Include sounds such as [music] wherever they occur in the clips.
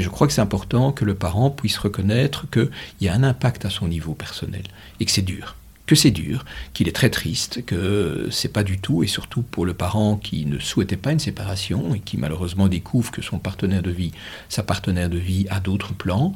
Et je crois que c'est important que le parent puisse reconnaître qu'il y a un impact à son niveau personnel et que c'est dur que c'est dur, qu'il est très triste, que c'est pas du tout, et surtout pour le parent qui ne souhaitait pas une séparation et qui malheureusement découvre que son partenaire de vie, sa partenaire de vie a d'autres plans,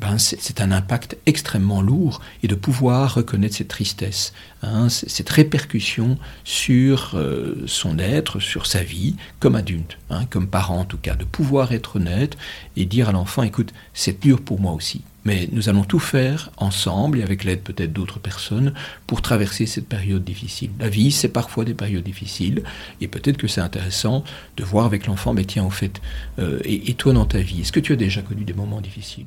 ben c'est un impact extrêmement lourd et de pouvoir reconnaître cette tristesse, hein, cette répercussion sur euh, son être, sur sa vie, comme adulte, hein, comme parent en tout cas, de pouvoir être honnête et dire à l'enfant, écoute, c'est dur pour moi aussi. Mais nous allons tout faire ensemble et avec l'aide peut-être d'autres personnes pour traverser cette période difficile. La vie, c'est parfois des périodes difficiles et peut-être que c'est intéressant de voir avec l'enfant, mais tiens, au fait, euh, et toi dans ta vie, est-ce que tu as déjà connu des moments difficiles?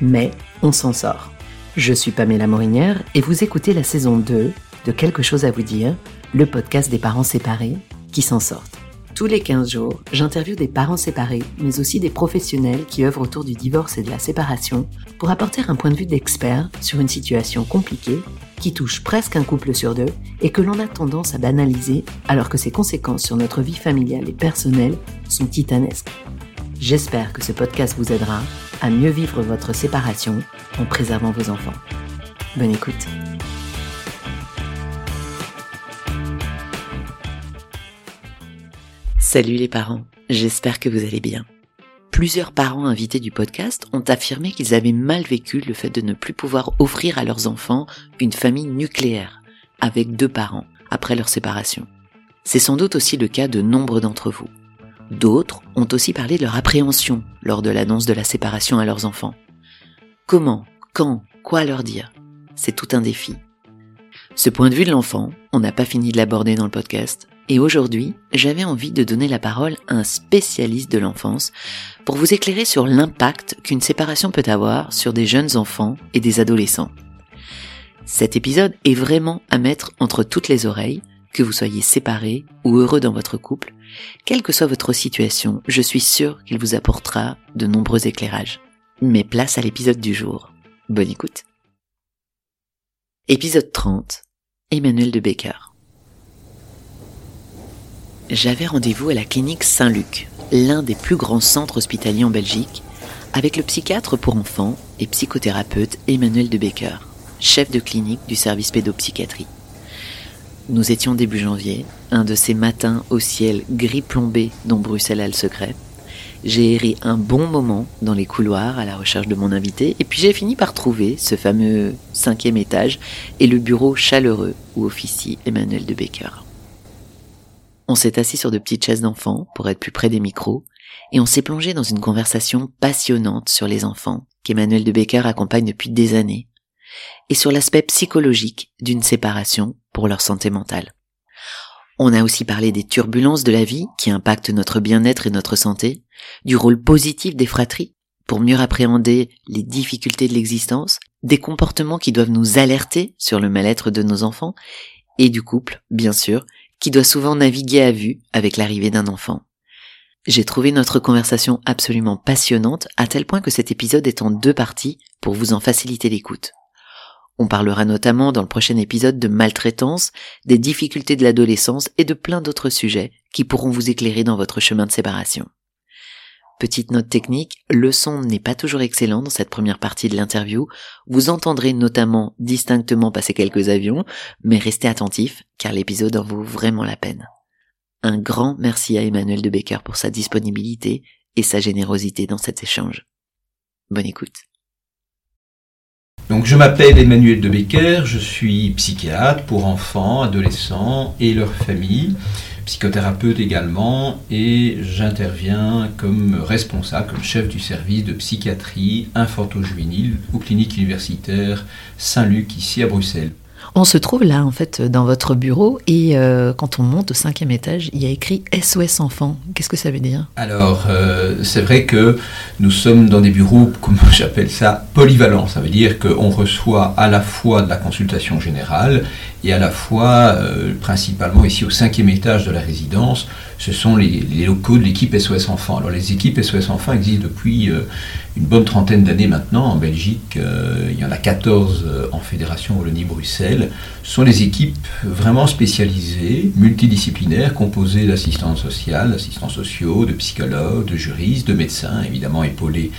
Mais on s'en sort. Je suis Pamela Morinière et vous écoutez la saison 2 de Quelque chose à vous dire, le podcast des parents séparés qui s'en sortent. Tous les 15 jours, j'interviewe des parents séparés, mais aussi des professionnels qui œuvrent autour du divorce et de la séparation pour apporter un point de vue d'expert sur une situation compliquée qui touche presque un couple sur deux et que l'on a tendance à banaliser alors que ses conséquences sur notre vie familiale et personnelle sont titanesques. J'espère que ce podcast vous aidera à mieux vivre votre séparation en préservant vos enfants. Bonne écoute. Salut les parents, j'espère que vous allez bien. Plusieurs parents invités du podcast ont affirmé qu'ils avaient mal vécu le fait de ne plus pouvoir offrir à leurs enfants une famille nucléaire, avec deux parents, après leur séparation. C'est sans doute aussi le cas de nombre d'entre vous. D'autres ont aussi parlé de leur appréhension lors de l'annonce de la séparation à leurs enfants. Comment, quand, quoi leur dire? C'est tout un défi. Ce point de vue de l'enfant, on n'a pas fini de l'aborder dans le podcast, et aujourd'hui, j'avais envie de donner la parole à un spécialiste de l'enfance pour vous éclairer sur l'impact qu'une séparation peut avoir sur des jeunes enfants et des adolescents. Cet épisode est vraiment à mettre entre toutes les oreilles, que vous soyez séparés ou heureux dans votre couple, quelle que soit votre situation, je suis sûr qu'il vous apportera de nombreux éclairages. Mais place à l'épisode du jour. Bonne écoute. Épisode 30. Emmanuel de Becker. J'avais rendez-vous à la clinique Saint-Luc, l'un des plus grands centres hospitaliers en Belgique, avec le psychiatre pour enfants et psychothérapeute Emmanuel de Becker, chef de clinique du service pédopsychiatrie. Nous étions début janvier, un de ces matins au ciel gris plombé dont Bruxelles a le secret. J'ai erré un bon moment dans les couloirs à la recherche de mon invité, et puis j'ai fini par trouver ce fameux cinquième étage et le bureau chaleureux où officie Emmanuel de Becker. On s'est assis sur de petites chaises d'enfants pour être plus près des micros, et on s'est plongé dans une conversation passionnante sur les enfants qu'Emmanuel de Becker accompagne depuis des années, et sur l'aspect psychologique d'une séparation pour leur santé mentale. On a aussi parlé des turbulences de la vie qui impactent notre bien-être et notre santé, du rôle positif des fratries pour mieux appréhender les difficultés de l'existence, des comportements qui doivent nous alerter sur le mal-être de nos enfants, et du couple, bien sûr, qui doit souvent naviguer à vue avec l'arrivée d'un enfant. J'ai trouvé notre conversation absolument passionnante à tel point que cet épisode est en deux parties pour vous en faciliter l'écoute. On parlera notamment dans le prochain épisode de maltraitance, des difficultés de l'adolescence et de plein d'autres sujets qui pourront vous éclairer dans votre chemin de séparation. Petite note technique, le son n'est pas toujours excellent dans cette première partie de l'interview. Vous entendrez notamment distinctement passer quelques avions, mais restez attentifs car l'épisode en vaut vraiment la peine. Un grand merci à Emmanuel de Becker pour sa disponibilité et sa générosité dans cet échange. Bonne écoute. Donc je m'appelle Emmanuel de Becker, je suis psychiatre pour enfants, adolescents et leurs familles, psychothérapeute également, et j'interviens comme responsable, comme chef du service de psychiatrie infanto-juvénile aux cliniques universitaires Saint-Luc ici à Bruxelles. On se trouve là, en fait, dans votre bureau, et euh, quand on monte au cinquième étage, il y a écrit SOS Enfants. Qu'est-ce que ça veut dire? Alors, euh, c'est vrai que nous sommes dans des bureaux, comme [laughs] j'appelle ça, polyvalents. Ça veut dire qu'on reçoit à la fois de la consultation générale et à la fois, euh, principalement ici au cinquième étage de la résidence, ce sont les, locaux de l'équipe SOS Enfants. Alors les équipes SOS Enfants existent depuis euh, une bonne trentaine d'années maintenant en Belgique. Euh, il y en a 14 en Fédération Wallonie-Bruxelles. Ce sont des équipes vraiment spécialisées, multidisciplinaires, composées d'assistants sociaux, d'assistants sociaux, de psychologues, de juristes, de médecins, évidemment épaulés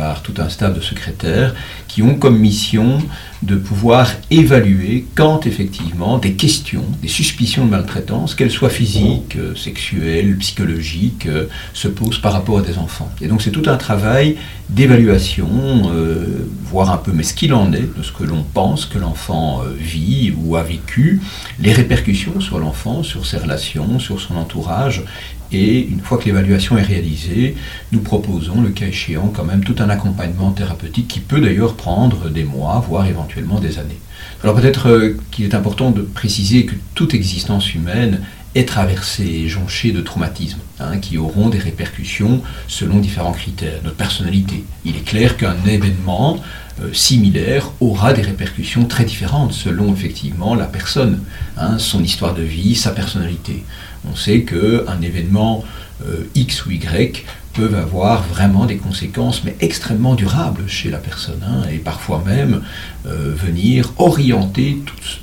par tout un staff de secrétaires, qui ont comme mission de pouvoir évaluer quand effectivement des questions, des suspicions de maltraitance, qu'elles soient physiques, euh, sexuelles, psychologiques, euh, se posent par rapport à des enfants. Et donc c'est tout un travail d'évaluation, euh, voir un peu mais ce qu'il en est de ce que l'on pense que l'enfant vit ou a vécu, les répercussions sur l'enfant, sur ses relations, sur son entourage, et une fois que l'évaluation est réalisée, nous proposons, le cas échéant, quand même tout un accompagnement thérapeutique qui peut d'ailleurs prendre des mois, voire éventuellement des années. Alors peut-être euh, qu'il est important de préciser que toute existence humaine est traversée, jonchée de traumatismes, hein, qui auront des répercussions selon différents critères. Notre personnalité. Il est clair qu'un événement euh, similaire aura des répercussions très différentes selon effectivement la personne, hein, son histoire de vie, sa personnalité. On sait qu'un événement euh, X ou Y peuvent avoir vraiment des conséquences, mais extrêmement durables chez la personne, hein, et parfois même euh, venir orienter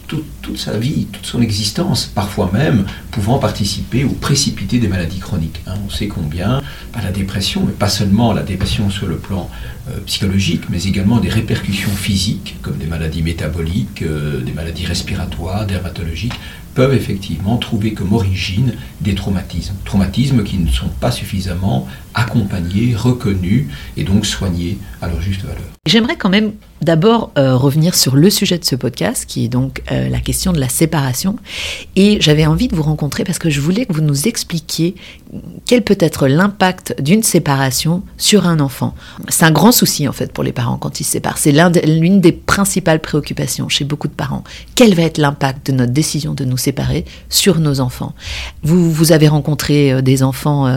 toute, sa vie, toute son existence, parfois même pouvant participer ou précipiter des maladies chroniques. Hein. On sait combien la dépression, mais pas seulement la dépression sur le plan euh, psychologique, mais également des répercussions physiques, comme des maladies métaboliques, des maladies respiratoires, dermatologiques, peuvent effectivement trouver comme origine des traumatismes. Traumatismes qui ne sont pas suffisamment accompagnés, reconnus et donc soignés à leur juste valeur. J'aimerais quand même d'abord euh, revenir sur le sujet de ce podcast, qui est donc euh, la question de la séparation. Et j'avais envie de vous rencontrer parce que je voulais que vous nous expliquiez quel peut être l'impact d'une séparation sur un enfant. C'est un grand souci en fait pour les parents quand ils se séparent. C'est l'une des principales préoccupations chez beaucoup de parents. Quel va être l'impact de notre décision de nous séparer sur nos enfants. Vous, vous avez rencontré euh, des enfants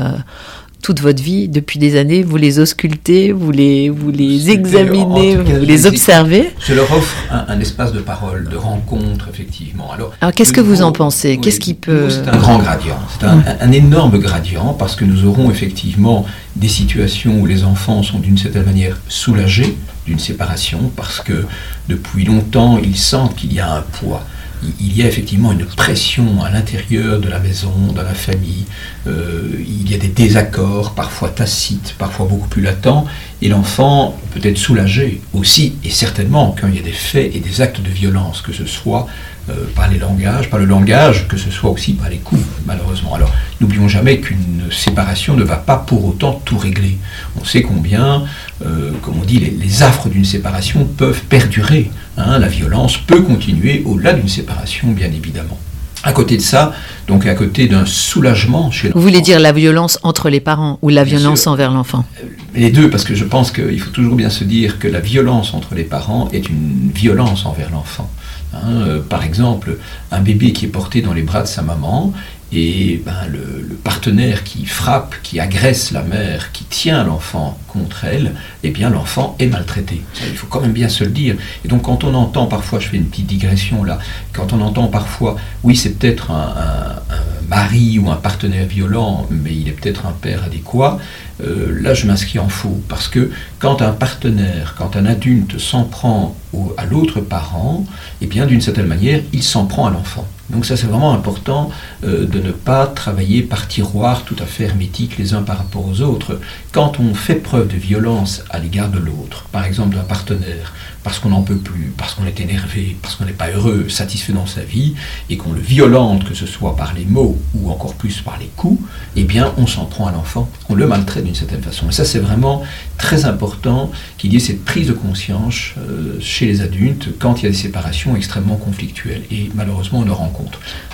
toute votre vie, depuis des années, vous les auscultez, vous les, vous les examinez, vous les observez. Je leur offre un, espace de parole, de rencontre, effectivement. Alors, Alors qu'est-ce que vous en pensez? Qu'est-ce qui peut... C'est un grand gradient, c'est un, un, énorme gradient, parce que nous aurons effectivement des situations où les enfants sont d'une certaine manière soulagés d'une séparation, parce que depuis longtemps, ils sentent qu'il y a un poids il y a effectivement une pression à l'intérieur de la maison, dans la famille. Euh, il y a des désaccords, parfois tacites, parfois beaucoup plus latents, et l'enfant peut être soulagé aussi, et certainement quand il y a des faits et des actes de violence, que ce soit euh, par les langages, par le langage, que ce soit aussi par les coups, malheureusement. Alors, n'oublions jamais qu'une séparation ne va pas pour autant tout régler. On sait combien, euh, comme on dit, les, affres d'une séparation peuvent perdurer. Hein. la violence peut continuer au-delà d'une séparation, bien évidemment. À côté de ça, donc à côté d'un soulagement chez l'enfant. Vous voulez dire la violence entre les parents ou la violence envers l'enfant euh, Les deux, parce que je pense qu'il faut toujours bien se dire que la violence entre les parents est une violence envers l'enfant. Hein, euh, par exemple, un bébé qui est porté dans les bras de sa maman et ben, le, partenaire qui frappe, qui agresse la mère, qui tient l'enfant contre elle, eh bien l'enfant est maltraité. il faut quand même bien se le dire. Et donc quand on entend parfois, je fais une petite digression là, quand on entend parfois, oui c'est peut-être un, mari ou un partenaire violent, mais il est peut-être un père adéquat, euh, là je m'inscris en faux. Parce que quand un partenaire, quand un adulte s'en prend à l'autre parent, eh bien d'une certaine manière, il s'en prend à l'enfant. Donc ça c'est vraiment important euh, de ne pas travailler par tiroir tout à fait hermétique les uns par rapport aux autres. Quand on fait preuve de violence à l'égard de l'autre, par exemple d'un partenaire, parce qu'on n'en peut plus, parce qu'on est énervé, parce qu'on n'est pas heureux, satisfait dans sa vie, et qu'on le violente, que ce soit par les mots ou encore plus par les coups, eh bien on s'en prend à l'enfant, on le maltraite d'une certaine façon. Et ça c'est vraiment très important qu'il y ait cette prise de conscience euh, chez les adultes quand il y a des séparations extrêmement conflictuelles. Et malheureusement on le rencontre.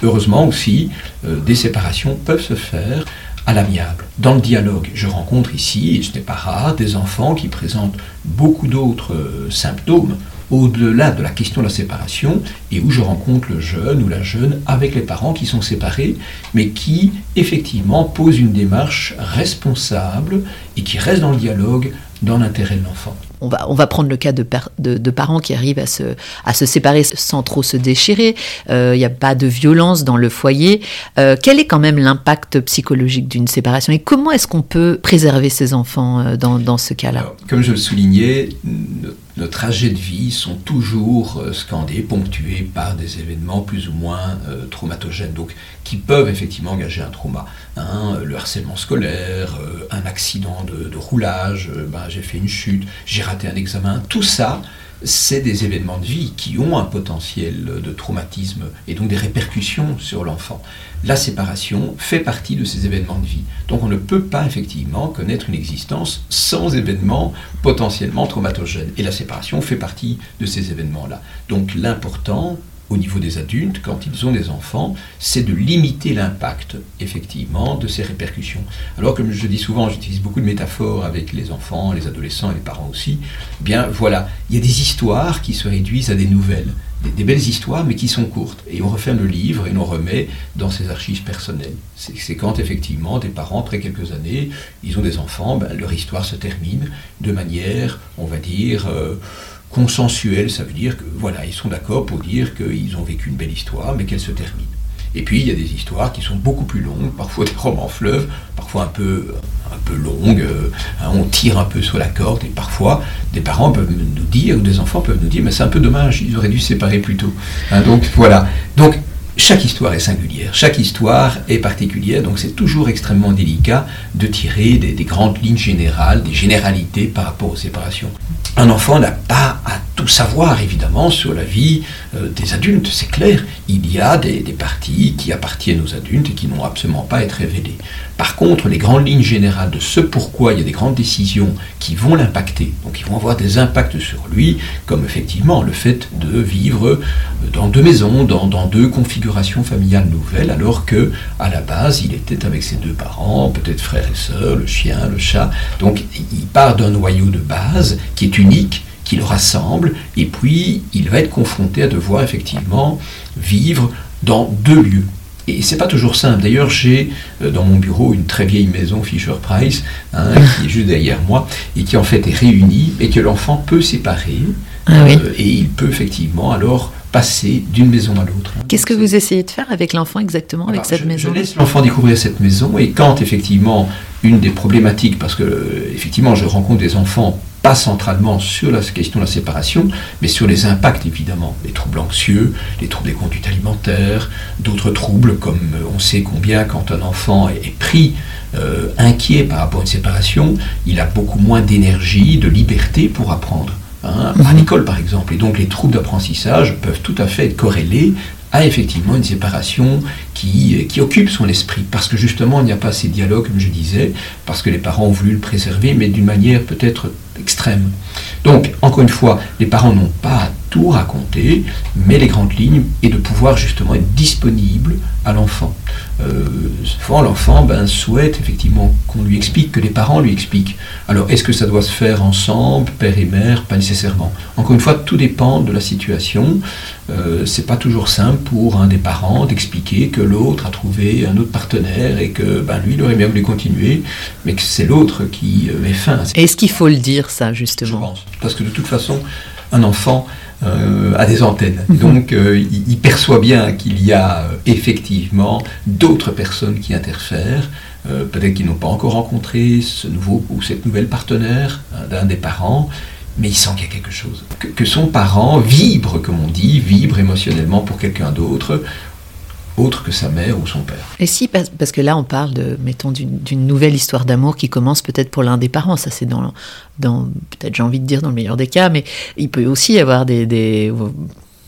Heureusement aussi, euh, des séparations peuvent se faire à l'amiable, dans le dialogue. Je rencontre ici, et ce n'est pas rare, des enfants qui présentent beaucoup d'autres euh, symptômes au-delà de la question de la séparation et où je rencontre le jeune ou la jeune avec les parents qui sont séparés, mais qui effectivement posent une démarche responsable et qui reste dans le dialogue dans l'intérêt de l'enfant. On va, on va prendre le cas de, de, parents qui arrivent à se, à se séparer sans trop se déchirer. Il euh, n'y a pas de violence dans le foyer. Euh, quel est quand même l'impact psychologique d'une séparation et comment est-ce qu'on peut préserver ses enfants euh, dans, dans ce cas-là? Comme je le soulignais, nos trajets de vie sont toujours euh, scandés, ponctués par des événements plus ou moins euh, traumatogènes, donc qui peuvent effectivement engager un trauma. Hein, le harcèlement scolaire, euh, un accident de, roulage, ben, j'ai fait une chute, j'ai raté un examen, tout ça, c'est des événements de vie qui ont un potentiel de traumatisme et donc des répercussions sur l'enfant. La séparation fait partie de ces événements de vie. Donc on ne peut pas effectivement connaître une existence sans événements potentiellement traumatogènes. Et la séparation fait partie de ces événements-là. Donc l'important au niveau des adultes, quand ils ont des enfants, c'est de limiter l'impact, effectivement, de ces répercussions. Alors, comme je dis souvent, j'utilise beaucoup de métaphores avec les enfants, les adolescents et les parents aussi. Eh bien, voilà, il y a des histoires qui se réduisent à des nouvelles, des, belles histoires, mais qui sont courtes. Et on referme le livre et on remet dans ses archives personnelles. C'est quand, effectivement, des parents, après quelques années, ils ont des enfants, ben, leur histoire se termine de manière, on va dire... Euh, consensuel, ça veut dire que voilà, ils sont d'accord pour dire qu'ils ont vécu une belle histoire, mais qu'elle se termine. Et puis il y a des histoires qui sont beaucoup plus longues, parfois des romans fleuves, parfois un peu, un peu longues, euh, hein, on tire un peu sur la corde, et parfois des parents peuvent nous dire, ou des enfants peuvent nous dire, mais c'est un peu dommage, ils auraient dû se séparer plus tôt. Hein, donc voilà. Donc chaque histoire est singulière, chaque histoire est particulière, donc c'est toujours extrêmement délicat de tirer des, grandes lignes générales, des généralités par rapport aux séparations. Un enfant n'a pas à tout savoir, évidemment, sur la vie euh, des adultes, c'est clair. Il y a des, parties qui appartiennent aux adultes et qui n'ont absolument pas à être révélées. Par contre, les grandes lignes générales de ce pourquoi il y a des grandes décisions qui vont l'impacter, donc qui vont avoir des impacts sur lui, comme effectivement le fait de vivre dans deux maisons, dans, deux configurations familiales nouvelles, alors que à la base il était avec ses deux parents, peut-être frères et sœurs, le chien, le chat. Donc il part d'un noyau de base qui est unique qui le rassemble, et puis il va être confronté à devoir effectivement vivre dans deux lieux. Et c'est pas toujours simple. D'ailleurs, j'ai euh, dans mon bureau une très vieille maison Fisher Price, hein, qui est juste derrière moi, et qui en fait est réunie, et que l'enfant peut séparer, ah euh, et il peut effectivement alors passer d'une maison à l'autre. Qu'est-ce que vous essayez de faire avec l'enfant exactement, avec cette maison Je laisse l'enfant découvrir cette maison, et quand effectivement une des problématiques, parce que euh, effectivement je rencontre des enfants pas centralement sur la question de la séparation, mais sur les impacts évidemment, les troubles anxieux, les troubles des conduites alimentaires, d'autres troubles comme euh, on sait combien quand un enfant est pris euh, inquiet par rapport à une séparation, il a beaucoup moins d'énergie, de liberté pour apprendre. Hein, à mhm. l'école par exemple. Et donc les troubles d'apprentissage peuvent tout à fait être corrélés effectivement une séparation qui, qui occupe son esprit, parce que justement il n'y a pas ces dialogues, comme je disais, parce que les parents ont voulu le préserver, mais d'une manière peut-être extrême. Donc, encore une fois, les parents n'ont pas tout raconter, mais les grandes lignes, et de pouvoir justement être disponible à l'enfant. Euh, souvent, l'enfant ben, souhaite effectivement qu'on lui explique, que les parents lui expliquent. Alors, est-ce que ça doit se faire ensemble, père et mère? Pas nécessairement. Encore une fois, tout dépend de la situation. Euh, c'est pas toujours simple pour un des parents d'expliquer que l'autre a trouvé un autre partenaire et que ben, lui, il aurait bien voulu continuer, mais que c'est l'autre qui euh, met fin. Est-ce qu'il faut le dire, ça, justement? Je pense. Parce que de toute façon, un enfant euh, à des antennes. Mhm. Donc euh, il, perçoit bien qu'il y a euh, effectivement d'autres personnes qui interfèrent, peut-être qu'ils n'ont pas encore rencontré ce nouveau ou cette nouvelle partenaire d'un des parents, mais il sent qu'il y a quelque chose. que, son parent vibre, comme on dit, vibre émotionnellement pour quelqu'un d'autre, autre que sa mère ou son père. Et si, parce que là on parle de, mettons, d'une nouvelle histoire d'amour qui commence peut-être pour l'un des parents, ça c'est dans, dans peut-être j'ai envie de dire dans le meilleur des cas, mais il peut aussi y avoir des, des,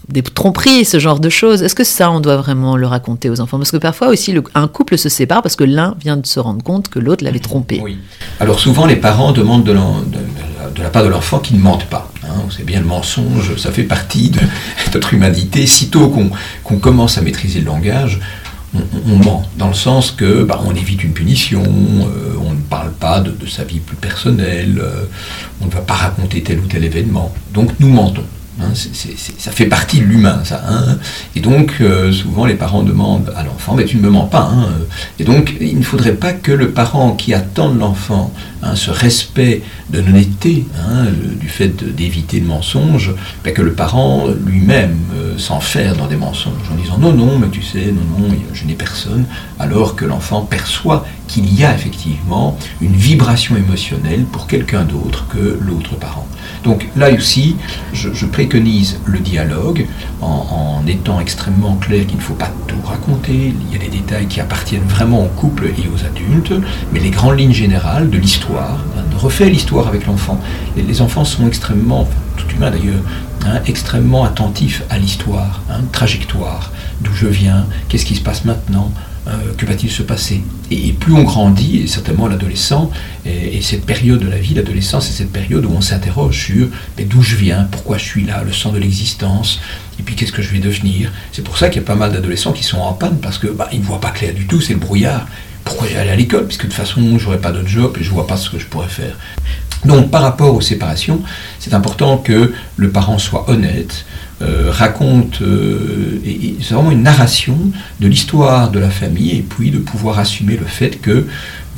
des tromperies, ce genre de choses. Est-ce que ça, on doit vraiment le raconter aux enfants? Parce que parfois aussi, un couple se sépare parce que l'un vient de se rendre compte que l'autre l'avait trompé. Oui. Alors souvent, les parents demandent de, la part de l'enfant qu'il ne mente pas. Hein. C'est bien le mensonge, ça fait partie de [laughs] notre humanité. Sitôt qu'on commence à maîtriser le langage, on, ment, dans le sens que bah, on évite une punition, euh, on ne parle pas de, sa vie plus personnelle, euh, on ne va pas raconter tel ou tel événement. Donc nous mentons. Hein, ça fait partie de l'humain, ça. Hein. Et donc, euh, souvent, les parents demandent à l'enfant, mais tu ne me mens pas. Hein. Et donc, il ne faudrait pas que le parent qui attend de l'enfant ce respect de l'honnêteté, du fait d'éviter le mensonge, que le parent lui-même euh, s'enferme dans des mensonges en disant non, non, mais tu sais, non, non, je n'ai personne, alors que l'enfant perçoit qu'il y a effectivement une vibration émotionnelle pour quelqu'un d'autre que l'autre parent. Donc là aussi, je, préconise le dialogue en, étant extrêmement clair qu'il ne faut pas tout raconter. Il y a des détails qui appartiennent vraiment au couple et aux adultes, mais les grandes lignes générales de l'histoire, hein, de refaire l'histoire avec l'enfant. Les enfants sont extrêmement, tout humain d'ailleurs, hein, extrêmement attentifs à l'histoire, hein, trajectoire, d'où je viens, qu'est-ce qui se passe maintenant, que va-t-il se passer et, plus on grandit, et certainement l'adolescent, et, cette période de la vie, l'adolescence, c'est cette période où on s'interroge sur d'où je viens, pourquoi je suis là, le sens de l'existence, et puis qu'est-ce que je vais devenir. C'est pour ça qu'il y a pas mal d'adolescents qui sont en panne, parce qu'ils bah, ne voient pas clair du tout, c'est le brouillard. Pourquoi aller à l'école Puisque de toute façon, je n'aurai pas de job et je ne vois pas ce que je pourrais faire. Donc par rapport aux séparations, c'est important que le parent soit honnête, euh, raconte, euh, c'est vraiment une narration de l'histoire de la famille et puis de pouvoir assumer le fait que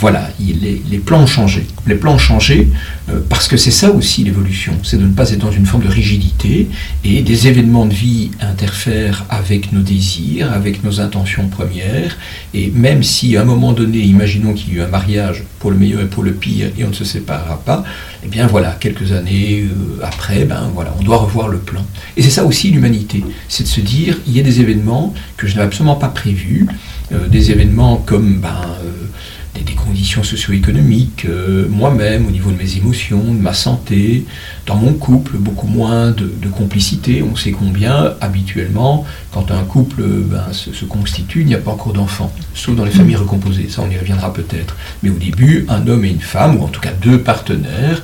voilà, les, plans ont changé. Les plans ont changé euh, parce que c'est ça aussi l'évolution, c'est de ne pas être dans une forme de rigidité et des événements de vie interfèrent avec nos désirs, avec nos intentions premières. Et même si à un moment donné, imaginons qu'il y ait eu un mariage pour le meilleur et pour le pire et on ne se séparera pas, eh bien voilà, quelques années euh, après, ben voilà, on doit revoir le plan. Et c'est ça aussi l'humanité, c'est de se dire, il y a des événements que je n'avais absolument pas prévus, euh, des événements comme ben, des, conditions socio-économiques, euh, moi-même, au niveau de mes émotions, de ma santé, dans mon couple, beaucoup moins de, complicité. On sait combien, habituellement, quand un couple ben, se, constitue, il n'y a pas encore d'enfants, sauf dans les familles recomposées, ça on y reviendra peut-être. Mais au début, un homme et une femme, ou en tout cas deux partenaires,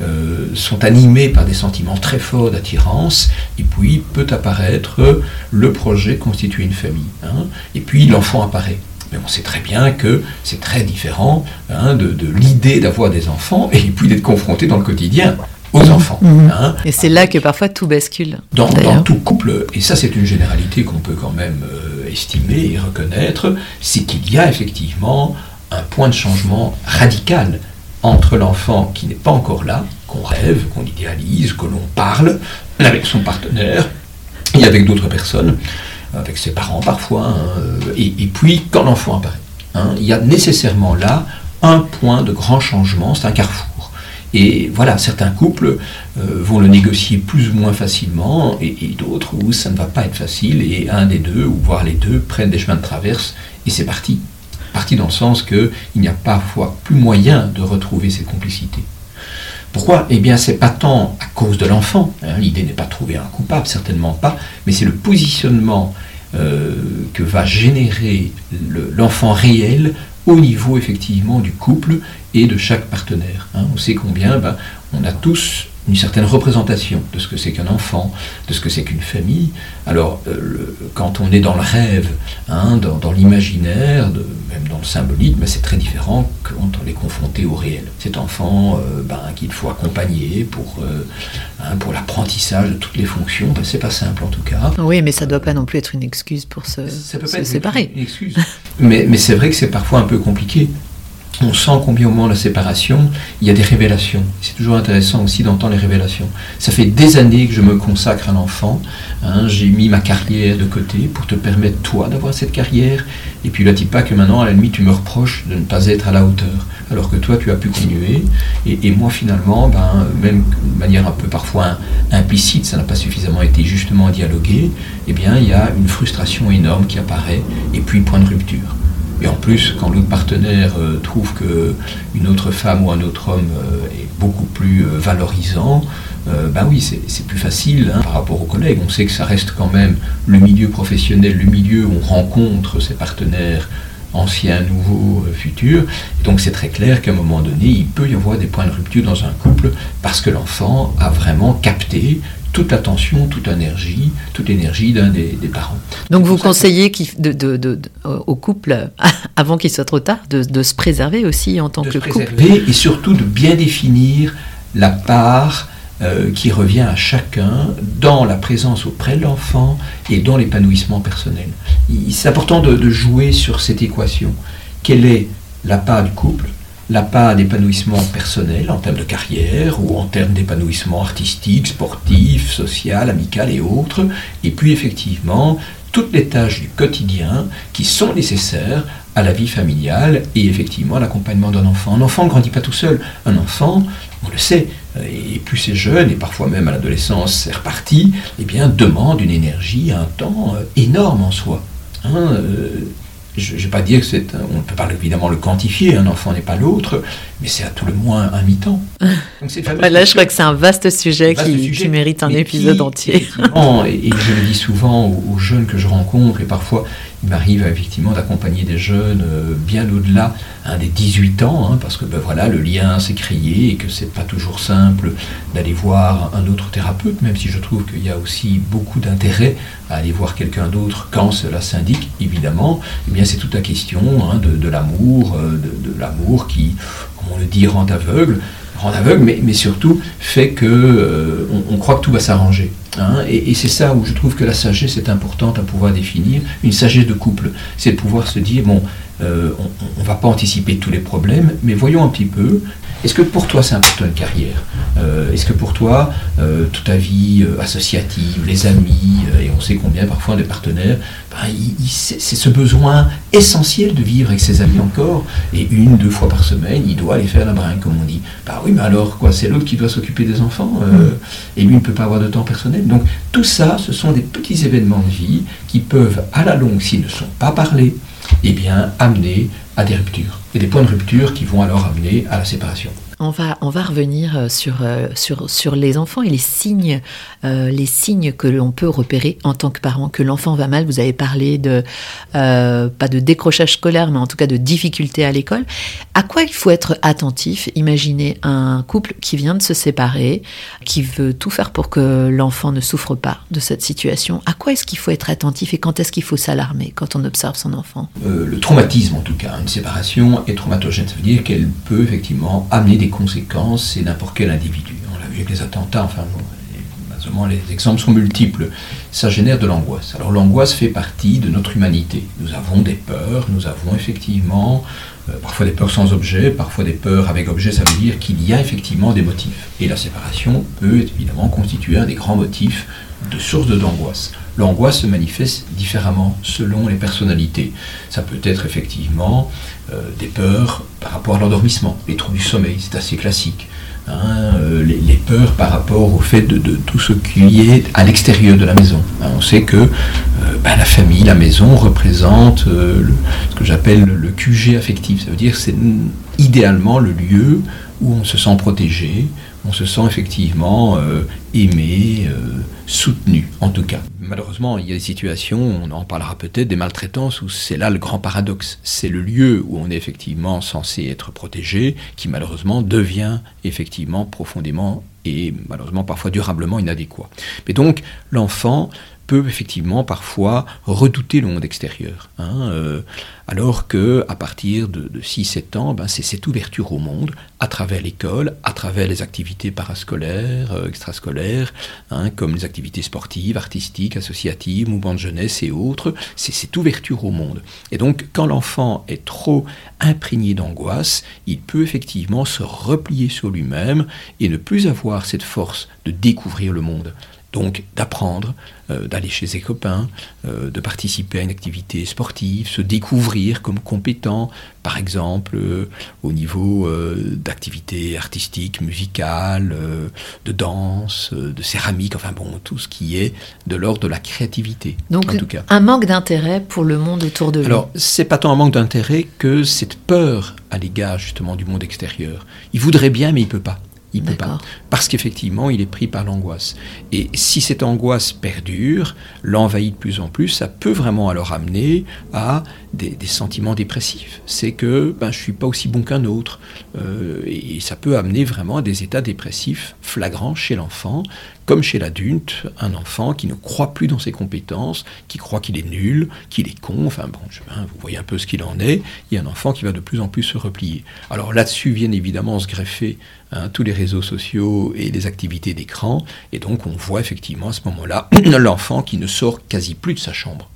euh, sont animés par des sentiments très forts d'attirance, et puis peut apparaître le projet de constituer une famille. Hein. et puis l'enfant apparaît. Mais on sait très bien que c'est très différent hein, de, l'idée d'avoir des enfants et puis d'être confronté dans le quotidien aux mmh. enfants. Mmh. Hein. Et c'est là que parfois tout bascule. Dans, tout couple, et ça c'est une généralité qu'on peut quand même euh, estimer et reconnaître, c'est qu'il y a effectivement un point de changement radical entre l'enfant qui n'est pas encore là, qu'on rêve, qu'on idéalise, que l'on parle avec son partenaire et avec d'autres personnes, avec ses parents parfois, hein, euh, et, puis quand l'enfant apparaît. Hein, il y a nécessairement là un point de grand changement, c'est un carrefour. Et voilà, certains couples euh, vont le négocier plus ou moins facilement, et, d'autres où ça ne va pas être facile, et un des deux, ou voire les deux, prennent des chemins de traverse, et c'est parti. Parti dans le sens qu'il n'y a parfois plus moyen de retrouver cette complicité. Pourquoi? Eh bien, c'est pas tant à cause de l'enfant. Hein, l'idée n'est pas de trouver un coupable, certainement pas, mais c'est le positionnement euh, que va générer l'enfant réel au niveau effectivement du couple et de chaque partenaire. Hein. On sait combien ben, on a tous une certaine représentation de ce que c'est qu'un enfant, de ce que c'est qu'une famille. Alors, euh, quand on est dans le rêve, hein, dans, l'imaginaire, même dans le symbolique, mais c'est très différent quand on est confronté au réel. Cet enfant euh, ben, qu'il faut accompagner pour, euh, hein, pour l'apprentissage de toutes les fonctions, ben, c'est pas simple en tout cas. Oui, mais ça ne doit pas non plus être une excuse pour se, ça peut pas être séparer. Une [laughs] excuse. mais mais c'est vrai que c'est parfois un peu compliqué on sent combien au moment de la séparation, il y a des révélations. C'est toujours intéressant aussi d'entendre les révélations. Ça fait des années que je me consacre à l'enfant. Hein. J'ai mis ma carrière de côté pour te permettre, toi, d'avoir cette carrière. Et puis là, dis pas que maintenant, à la limite, tu me reproches de ne pas être à la hauteur. Alors que toi, tu as pu continuer. Et, moi, finalement, ben, même de manière un peu parfois implicite, ça n'a pas suffisamment été justement dialogué, eh bien, il y a une frustration énorme qui apparaît. Et puis, point de rupture. Et en plus, quand l'autre partenaire euh, trouve qu'une autre femme ou un autre homme euh, est beaucoup plus euh, valorisant, ben oui, c'est plus facile hein, par rapport aux collègues. On sait que ça reste quand même le milieu professionnel, le milieu où on rencontre ses partenaires anciens, nouveaux, futurs. donc c'est très clair qu'à un moment donné, il peut y avoir des points de rupture dans un couple parce que l'enfant a vraiment capté toute l'attention, toute l'énergie, toute l'énergie d'un des, parents. Donc vous conseillez au couple, [laughs] avant qu'il soit trop tard, de, se préserver aussi en tant que couple. et surtout de bien définir la part euh, qui revient à chacun dans la présence auprès de l'enfant et dans l'épanouissement personnel. C'est important de, jouer sur cette équation. Quelle est la part du couple la part d'épanouissement personnel en termes de carrière ou en termes d'épanouissement artistique, sportif, social, amical et autres, et puis effectivement toutes les tâches du quotidien qui sont nécessaires à la vie familiale et effectivement à l'accompagnement d'un enfant. Un enfant ne grandit pas tout seul. Un enfant, on le sait, et plus c'est jeune, et parfois même à l'adolescence c'est reparti, eh bien demande une énergie, un temps euh, énorme en soi. Hein, euh, je ne vais pas dire que c'est. On ne peut pas évidemment le quantifier, un enfant n'est pas l'autre, mais c'est à tout le moins un mi-temps. [laughs] Là, je crois que c'est un vaste sujet, qui, mérite un épisode entier. et, je le dis souvent aux, jeunes que je rencontre, et parfois il m'arrive effectivement d'accompagner des jeunes euh, bien au-delà hein, des 18 ans, hein, parce que ben, le lien s'est créé et que c'est pas toujours simple d'aller voir un autre thérapeute, même si je trouve qu'il y a aussi beaucoup d'intérêt à aller voir quelqu'un d'autre quand cela s'indique, évidemment. Eh bien, c'est toute la question hein, de, l'amour, euh, de, l'amour qui, comme on le dit, rend aveugle rend aveugle, mais, surtout fait que euh, on, croit que tout va s'arranger. Hein, et, c'est ça où je trouve que la sagesse est importante à pouvoir définir. Une sagesse de couple, c'est de pouvoir se dire, bon, euh, on ne va pas anticiper tous les problèmes, mais voyons un petit peu est-ce que pour toi c'est important une carrière? Euh, Est-ce que pour toi, euh, toute ta vie euh, associative, les amis, et on sait combien parfois des partenaires, ben, c'est ce besoin essentiel de vivre avec ses amis encore, et une, deux fois par semaine, il doit aller faire la brinque, comme on dit. Bah oui, mais alors quoi C'est l'autre qui doit s'occuper des enfants, mm. et lui ne peut pas avoir de temps personnel. Donc tout ça, ce sont des petits événements de vie qui peuvent, à la longue, s'ils ne sont pas parlés, eh bien, amener à des ruptures. Et des points de rupture qui vont alors amener à la séparation. On va, on va revenir euh, sur, euh, sur, sur les enfants et les signes, euh, les signes que l'on peut repérer en tant que parent, que l'enfant va mal. Vous avez parlé de, pas de décrochage scolaire, mais en tout cas de difficultés à l'école. À quoi il faut être attentif? Imaginez un couple qui vient de se séparer, qui veut tout faire pour que l'enfant ne souffre pas de cette situation. À quoi est-ce qu'il faut être attentif et quand est-ce qu'il faut s'alarmer quand on observe son enfant? Le traumatisme, en tout cas. Une séparation est traumatogène. Ça veut dire qu'elle peut effectivement amener des conséquences, c'est n'importe quel individu. On l'a vu avec les attentats, enfin, les exemples sont multiples. Ça génère de l'angoisse. Alors l'angoisse fait partie de notre humanité. Nous avons des peurs, nous avons effectivement euh, parfois des peurs sans objet, parfois des peurs avec objet, ça veut dire qu'il y a effectivement des motifs. Et la séparation peut évidemment constituer un des grands motifs de source d'angoisse. L'angoisse se manifeste différemment selon les personnalités. Ça peut être effectivement euh, des peurs par rapport à l'endormissement, les troubles du sommeil, c'est assez classique. Hein, euh, les, peurs par rapport au fait de, tout ce qui est à l'extérieur de la maison. Hein, on sait que euh, ben, la famille, la maison représente ce que j'appelle le QG affectif. Ça veut dire que c'est idéalement le lieu où on se sent protégé, on se sent effectivement euh, aimé, euh, soutenu, en tout cas. Malheureusement, il y a des situations, on en parlera peut-être, des maltraitances, où c'est là le grand paradoxe. C'est le lieu où on est effectivement censé être protégé, qui malheureusement devient effectivement profondément et malheureusement parfois durablement inadéquat. Mais donc, l'enfant peut effectivement parfois redouter le monde extérieur. Hein, euh, alors que à partir de, 6-7 ans, ben, c'est cette ouverture au monde à travers l'école, à travers les activités parascolaires, euh, extrascolaires, hein, comme les activités sportives, artistiques, associatives, mouvements de jeunesse et autres. C'est cette ouverture au monde. Et donc, quand l'enfant est trop imprégné d'angoisse, il peut effectivement se replier sur lui-même et ne plus avoir cette force de découvrir le monde. Donc d'apprendre, euh, d'aller chez ses copains, euh, de participer à une activité sportive, se découvrir comme compétent, par exemple euh, au niveau d'activités artistiques, musicales, de danse, de céramique, enfin bon, tout ce qui est de l'ordre de la créativité. Donc en tout cas. un manque d'intérêt pour le monde autour de lui. Alors c'est pas tant un manque d'intérêt que cette peur à l'égard justement du monde extérieur. Il voudrait bien mais il peut pas. Il peut pas. Parce qu'effectivement, il est pris par l'angoisse. Et si cette angoisse perdure, l'envahit de plus en plus, ça peut vraiment alors amener à des, sentiments dépressifs. C'est que ben, je suis pas aussi bon qu'un autre. Euh, et ça peut amener vraiment à des états dépressifs flagrants chez l'enfant, comme chez l'adulte, un enfant qui ne croit plus dans ses compétences, qui croit qu'il est nul, qu'il est con, enfin bon, hein, vous voyez un peu ce qu'il en est, il y a un enfant qui va de plus en plus se replier. Alors là-dessus viennent évidemment se greffer hein, tous les réseaux sociaux et les activités d'écran. Et donc on voit effectivement à ce moment-là [clears throat] l'enfant qui ne sort quasi plus de sa chambre.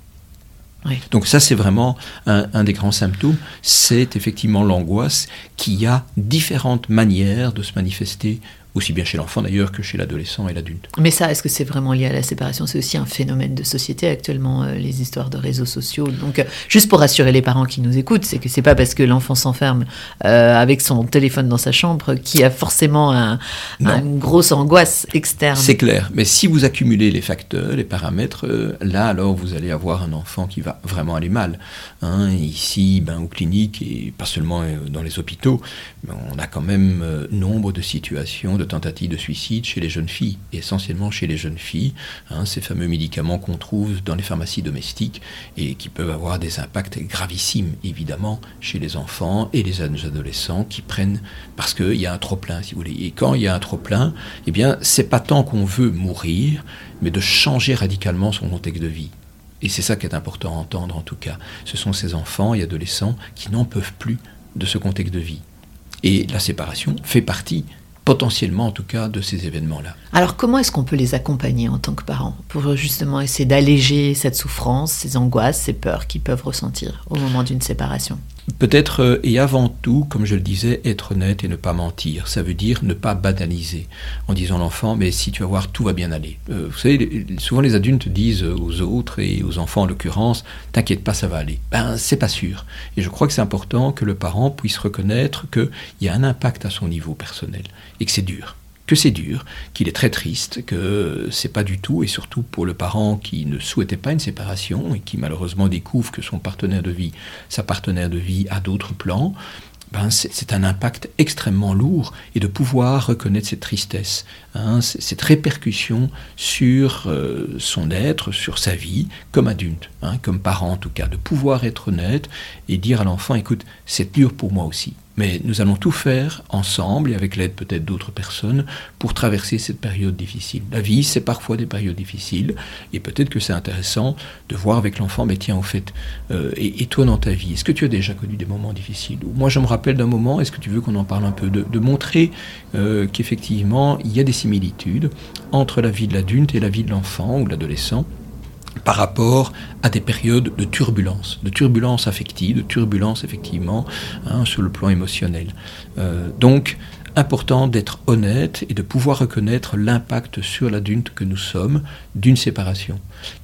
Donc ça, c'est vraiment un, des grands symptômes, c'est effectivement l'angoisse qui a différentes manières de se manifester aussi bien chez l'enfant d'ailleurs que chez l'adolescent et l'adulte. Mais ça, est-ce que c'est vraiment lié à la séparation? C'est aussi un phénomène de société actuellement, euh, les histoires de réseaux sociaux. Donc, euh, juste pour rassurer les parents qui nous écoutent, c'est que c'est pas parce que l'enfant s'enferme euh, avec son téléphone dans sa chambre qu'il a forcément un, une grosse angoisse externe. C'est clair. Mais si vous accumulez les facteurs, les paramètres, là alors vous allez avoir un enfant qui va vraiment aller mal. Hein. ici, ben, aux cliniques et pas seulement dans les hôpitaux, on a quand même nombre de situations de tentatives de suicide chez les jeunes filles, essentiellement chez les jeunes filles, hein, ces fameux médicaments qu'on trouve dans les pharmacies domestiques et qui peuvent avoir des impacts gravissimes, évidemment, chez les enfants et les adolescents qui prennent parce qu'il y a un trop-plein, si vous voulez. Et quand il y a un trop-plein, eh bien, c'est pas tant qu'on veut mourir, mais de changer radicalement son contexte de vie. Et c'est ça qui est important à entendre en tout cas. Ce sont ces enfants et adolescents qui n'en peuvent plus de ce contexte de vie. Et la séparation fait partie potentiellement en tout cas de ces événements-là. Alors comment est-ce qu'on peut les accompagner en tant que parents pour justement essayer d'alléger cette souffrance, ces angoisses, ces peurs qu'ils peuvent ressentir au moment d'une séparation? Peut-être euh, et avant tout, comme je le disais, être honnête et ne pas mentir. Ça veut dire ne pas banaliser en disant à l'enfant, mais si tu vas voir, tout va bien aller. Euh, vous savez, souvent les adultes disent aux autres et aux enfants en l'occurrence, t'inquiète pas, ça va aller. Ben, c'est pas sûr. Et je crois que c'est important que le parent puisse reconnaître qu'il y a un impact à son niveau personnel et que c'est dur que c'est dur, qu'il est très triste, que c'est pas du tout, et surtout pour le parent qui ne souhaitait pas une séparation et qui malheureusement découvre que son partenaire de vie, sa partenaire de vie a d'autres plans, ben c'est un impact extrêmement lourd et de pouvoir reconnaître cette tristesse, hein, cette répercussion sur euh, son être, sur sa vie, comme adulte, hein, comme parent en tout cas, de pouvoir être honnête et dire à l'enfant, écoute, c'est dur pour moi aussi. Mais nous allons tout faire ensemble et avec l'aide peut-être d'autres personnes pour traverser cette période difficile. La vie, c'est parfois des périodes difficiles et peut-être que c'est intéressant de voir avec l'enfant, mais tiens, au fait, euh, et, toi dans ta vie, est-ce que tu as déjà connu des moments difficiles? Moi, je me rappelle d'un moment, est-ce que tu veux qu'on en parle un peu De, montrer euh, qu'effectivement, il y a des similitudes entre la vie de l'adulte et la vie de l'enfant ou de l'adolescent? Par rapport à des périodes de turbulence, de turbulence affective, de turbulence effectivement hein, sur le plan émotionnel. Euh, donc, important d'être honnête et de pouvoir reconnaître l'impact sur l'adulte que nous sommes d'une séparation.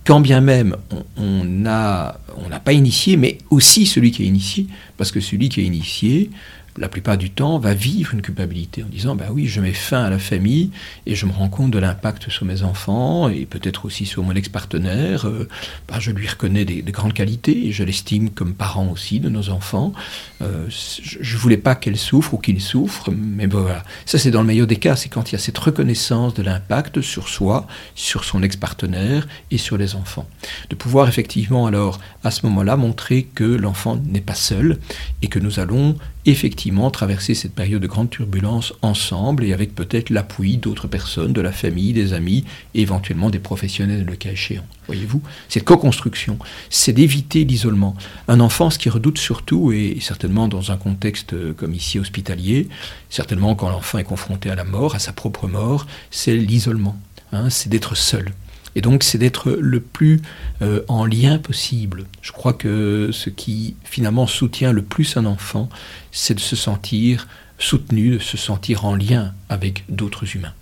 Quand bien même on n'a on pas initié, mais aussi celui qui est initié, parce que celui qui est initié, la plupart du temps, va vivre une culpabilité en disant, bah oui, je mets fin à la famille et je me rends compte de l'impact sur mes enfants et peut-être aussi sur mon ex-partenaire. Euh, bah, je lui reconnais des, grandes qualités et je l'estime comme parent aussi de nos enfants. Euh, je ne voulais pas qu'elle souffre ou qu'il souffre, mais voilà. Ça, c'est dans le meilleur des cas, c'est quand il y a cette reconnaissance de l'impact sur soi, sur son ex-partenaire et sur les enfants. De pouvoir effectivement, alors, à ce moment-là, montrer que l'enfant n'est pas seul et que nous allons effectivement traverser cette période de grande turbulence ensemble et avec peut-être l'appui d'autres personnes, de la famille, des amis et éventuellement des professionnels le cas échéant. Voyez-vous, cette co-construction, c'est d'éviter l'isolement. Un enfant, ce qu'il redoute surtout, et certainement dans un contexte comme ici hospitalier, certainement quand l'enfant est confronté à la mort, à sa propre mort, c'est l'isolement, hein, c'est d'être seul. Et donc, c'est d'être le plus euh, en lien possible. Je crois que ce qui finalement soutient le plus un enfant, c'est de se sentir soutenu, de se sentir en lien avec d'autres humains.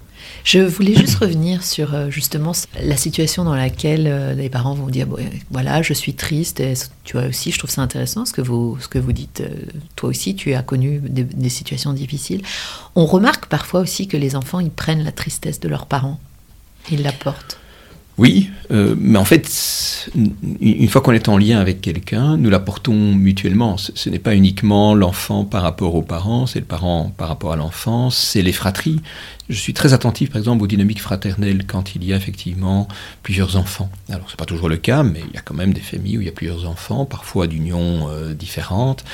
Je voulais juste revenir sur euh, justement la situation dans laquelle euh, les parents vont dire voilà, je suis triste. Et tu vois aussi, je trouve ça intéressant ce que vous, ce que vous dites. toi aussi, tu as connu des, des, situations difficiles. On remarque parfois aussi que les enfants, ils prennent la tristesse de leurs parents. Ils la portent. Oui, euh, mais en fait, une fois qu'on est en lien avec quelqu'un, nous l'apportons mutuellement. Ce, n'est pas uniquement l'enfant par rapport aux parents, c'est le parent par rapport à l'enfant, c'est les fratries. Je suis très attentif, par exemple, aux dynamiques fraternelles quand il y a effectivement plusieurs enfants. Alors, c'est pas toujours le cas, mais il y a quand même des familles où il y a plusieurs enfants, parfois d'unions euh, différentes.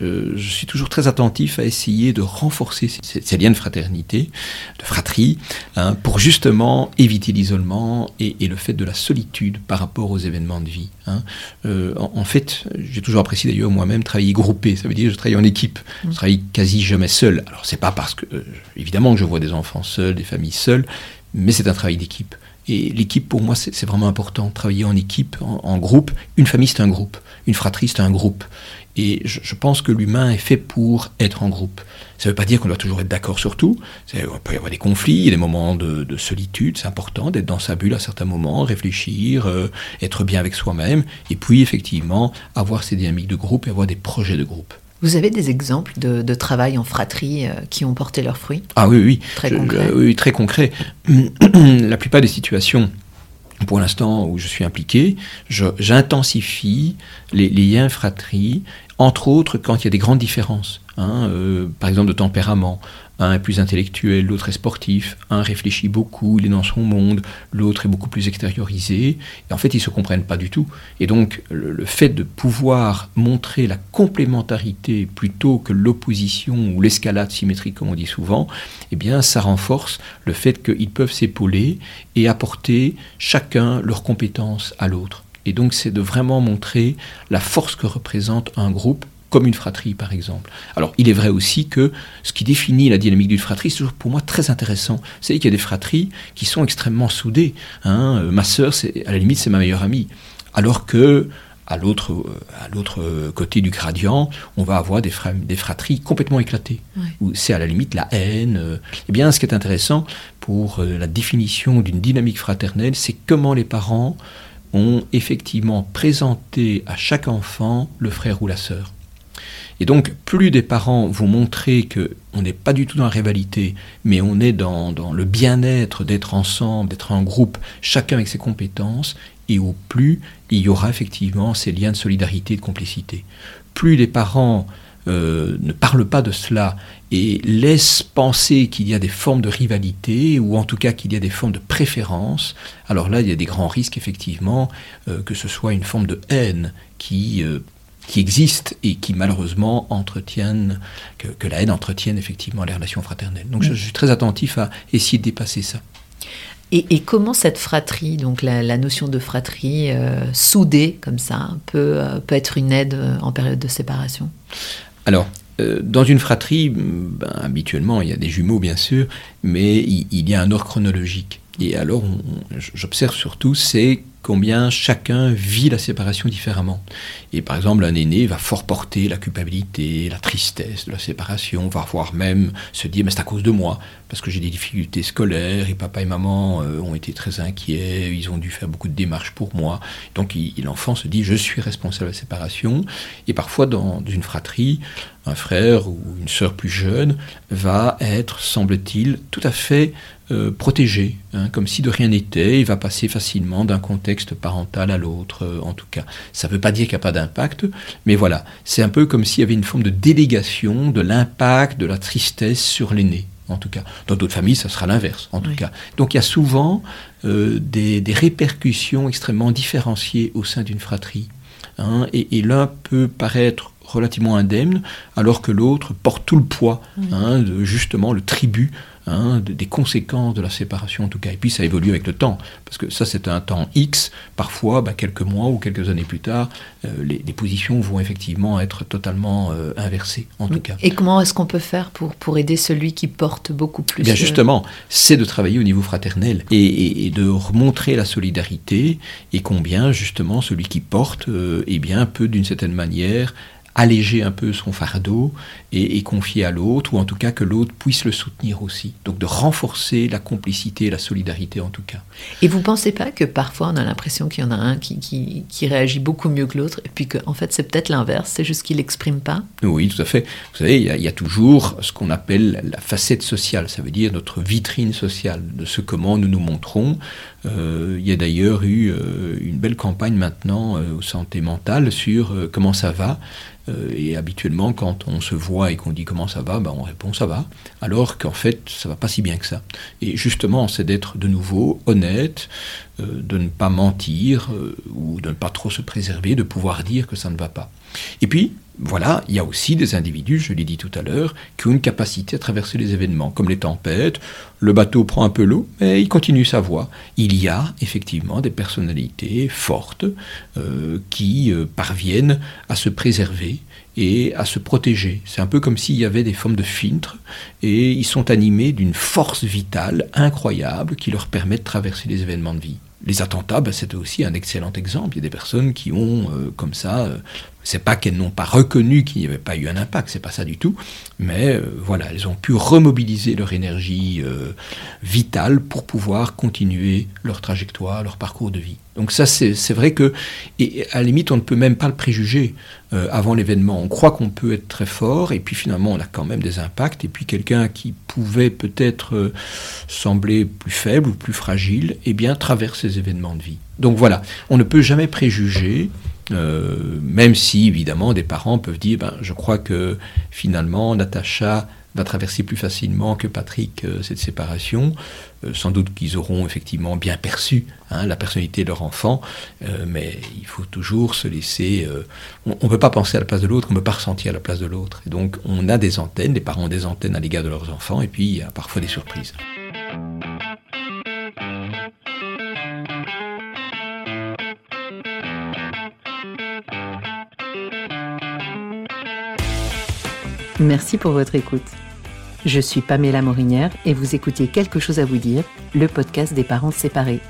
Euh, je suis toujours très attentif à essayer de renforcer ces, liens de fraternité, de fratrie, hein, pour justement éviter l'isolement et, et, le fait de la solitude par rapport aux événements de vie. Hein. Euh, en, fait, j'ai toujours apprécié d'ailleurs moi-même travailler groupé. Ça veut dire que je travaille en équipe. Je mm. travaille quasi jamais seul. Alors c'est pas parce que, euh, évidemment, que je vois des enfants seuls, des familles seules, mais c'est un travail d'équipe. Et l'équipe, pour moi, c'est vraiment important. Travailler en équipe, en, groupe. Une famille, c'est un groupe. Une fratrie, c'est un groupe. Et je, pense que l'humain est fait pour être en groupe. Ça ne veut pas dire qu'on doit toujours être d'accord sur tout. Il peut y avoir des conflits, il y a des moments de, solitude. C'est important d'être dans sa bulle à certains moments, réfléchir, euh, être bien avec soi-même. Et puis, effectivement, avoir ces dynamiques de groupe et avoir des projets de groupe. Vous avez des exemples de, travail en fratrie euh, qui ont porté leurs fruits? Ah oui, oui. Très concret. oui, très concret. La plupart des situations pour l'instant où je suis impliqué, j'intensifie les, liens fratrie, entre autres quand il y a des grandes différences, hein, euh, par exemple de tempérament, un est plus intellectuel, l'autre est sportif, un réfléchit beaucoup, il est dans son monde, l'autre est beaucoup plus extériorisé. Et en fait, ils ne se comprennent pas du tout. Et donc, le, fait de pouvoir montrer la complémentarité plutôt que l'opposition ou l'escalade symétrique, comme on dit souvent, eh bien, ça renforce le fait qu'ils peuvent s'épauler et apporter chacun leurs compétences à l'autre. Et donc, c'est de vraiment montrer la force que représente un groupe comme une fratrie par exemple. Alors il est vrai aussi que ce qui définit la dynamique d'une fratrie, c'est toujours pour moi très intéressant. C'est qu'il y a des fratries qui sont extrêmement soudées. Hein. Euh, ma sœur, à la limite, c'est ma meilleure amie. Alors que à l'autre, à l'autre côté du gradient, on va avoir des, des fratries complètement éclatées, où c'est à la limite la haine. Euh. Eh bien, ce qui est intéressant pour euh, la définition d'une dynamique fraternelle, c'est comment les parents ont effectivement présenté à chaque enfant le frère ou la sœur. Et donc, plus des parents vont montrer qu'on n'est pas du tout dans la rivalité, mais on est dans, le bien-être d'être ensemble, d'être en groupe, chacun avec ses compétences, et au plus il y aura effectivement ces liens de solidarité et de complicité. Plus les parents euh, ne parlent pas de cela et laissent penser qu'il y a des formes de rivalité ou en tout cas qu'il y a des formes de préférence, alors là il y a des grands risques effectivement euh, que ce soit une forme de haine qui euh, qui existent et qui malheureusement entretiennent, que, la haine entretienne effectivement les relations fraternelles. Donc je, suis très attentif à essayer de dépasser ça. Et, comment cette fratrie, donc la, notion de fratrie euh, soudée comme ça, peut, euh, peut être une aide euh, en période de séparation? Alors, dans une fratrie, ben, habituellement, il y a des jumeaux, bien sûr, mais il, y a un ordre chronologique. Et alors, j'observe surtout, c'est combien chacun vit la séparation différemment. Et par exemple, un aîné va fort porter la culpabilité, la tristesse de la séparation, va voire même se dire, mais c'est à cause de moi, parce que j'ai des difficultés scolaires, et papa et maman euh, ont été très inquiets, ils ont dû faire beaucoup de démarches pour moi. Donc l'enfant se dit, je suis responsable de la séparation. Et parfois, dans une fratrie, un frère ou une sœur plus jeune va être, semble-t-il, tout à fait euh, protégé, hein, comme si de rien n'était, il va passer facilement d'un contexte parental à l'autre, euh, en tout cas. Ça ne veut pas dire qu'il n'y a pas d'impact, mais voilà, c'est un peu comme s'il y avait une forme de délégation de l'impact de la tristesse sur l'aîné. En tout cas, dans d'autres familles, ça sera l'inverse. En tout cas, donc il y a souvent euh, des, répercussions extrêmement différenciées au sein d'une fratrie. Hein, et, et l'un peut paraître relativement indemne, alors que l'autre porte tout le poids, hein, de, justement le tribut Hein, des conséquences de la séparation en tout cas. Et puis ça évolue avec le temps, parce que ça c'est un temps X, parfois bah, quelques mois ou quelques années plus tard, euh, les, positions vont effectivement être totalement euh, inversées en tout cas. Et comment est-ce qu'on peut faire pour, pour aider celui qui porte beaucoup plus Bien justement, c'est de travailler au niveau fraternel et, de remontrer la solidarité et combien justement celui qui porte euh, eh bien, peut d'une certaine manière alléger un peu son fardeau et, confier à l'autre, ou en tout cas que l'autre puisse le soutenir aussi. Donc de renforcer la complicité la solidarité en tout cas. Et vous ne pensez pas que parfois on a l'impression qu'il y en a un qui, qui, réagit beaucoup mieux que l'autre, et puis qu'en en fait c'est peut-être l'inverse, c'est juste qu'il l'exprime pas? Oui, tout à fait. Vous savez, il y, a, toujours ce qu'on appelle la facette sociale, ça veut dire notre vitrine sociale, de ce comment nous nous montrons. Euh, il y a d'ailleurs eu euh, une belle campagne maintenant euh, au santé mentale sur comment ça va. Et habituellement, quand on se voit et qu'on dit comment ça va, ben on répond ça va, alors qu'en fait, ça va pas si bien que ça. Et justement, c'est d'être de nouveau honnête, de ne pas mentir ou de ne pas trop se préserver, de pouvoir dire que ça ne va pas. Et puis, voilà, il y a aussi des individus, je l'ai dit tout à l'heure, qui ont une capacité à traverser les événements, comme les tempêtes. Le bateau prend un peu l'eau, mais il continue sa voie. Il y a effectivement des personnalités fortes euh, qui euh, parviennent à se préserver et à se protéger. C'est un peu comme s'il y avait des formes de filtres et ils sont animés d'une force vitale incroyable qui leur permet de traverser les événements de vie. Les attentats, ben, c'était aussi un excellent exemple. Il y a des personnes qui ont, euh, comme ça, c'est pas qu'elles n'ont pas reconnu qu'il n'y avait pas eu un impact, c'est pas ça du tout, mais euh, voilà, elles ont pu remobiliser leur énergie euh, vitale pour pouvoir continuer leur trajectoire, leur parcours de vie. Donc ça, c'est vrai que, à la limite, on ne peut même pas le préjuger euh, avant l'événement. On croit qu'on peut être très fort, et puis finalement, on a quand même des impacts, et puis quelqu'un qui pouvait peut-être sembler plus faible ou plus fragile, eh bien, traverse ces événements de vie. Donc voilà, on ne peut jamais préjuger. Euh, même si, évidemment, des parents peuvent dire, ben, je crois que finalement, Natacha va traverser plus facilement que Patrick euh, cette séparation. Euh, sans doute qu'ils auront effectivement bien perçu hein, la personnalité de leur enfant, mais il faut toujours se laisser... on ne peut pas penser à la place de l'autre, on ne peut pas ressentir à la place de l'autre. Et donc on a des antennes, les parents ont des antennes à l'égard de leurs enfants, et puis il y a parfois des surprises. Merci pour votre écoute. Je suis Pamela Morinière et vous écoutez Quelque chose à vous dire, le podcast des parents séparés.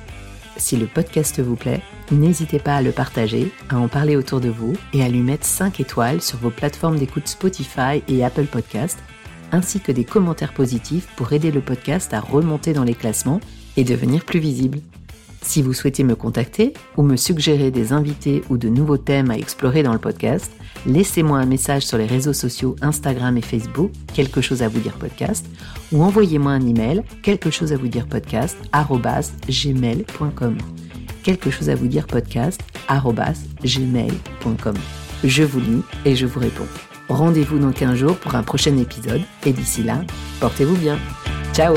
Si le podcast vous plaît, n'hésitez pas à le partager, à en parler autour de vous et à lui mettre 5 étoiles sur vos plateformes d'écoute Spotify et Apple Podcast, ainsi que des commentaires positifs pour aider le podcast à remonter dans les classements et devenir plus visible. Si vous souhaitez me contacter ou me suggérer des invités ou de nouveaux thèmes à explorer dans le podcast, laissez-moi un message sur les réseaux sociaux Instagram et Facebook, quelque chose à vous dire podcast, ou envoyez-moi un email, quelque chose à vous dire podcast, gmail.com. Quelque chose à vous dire podcast, gmail.com. Je vous lis et je vous réponds. Rendez-vous dans 15 jours pour un prochain épisode, et d'ici là, portez-vous bien. Ciao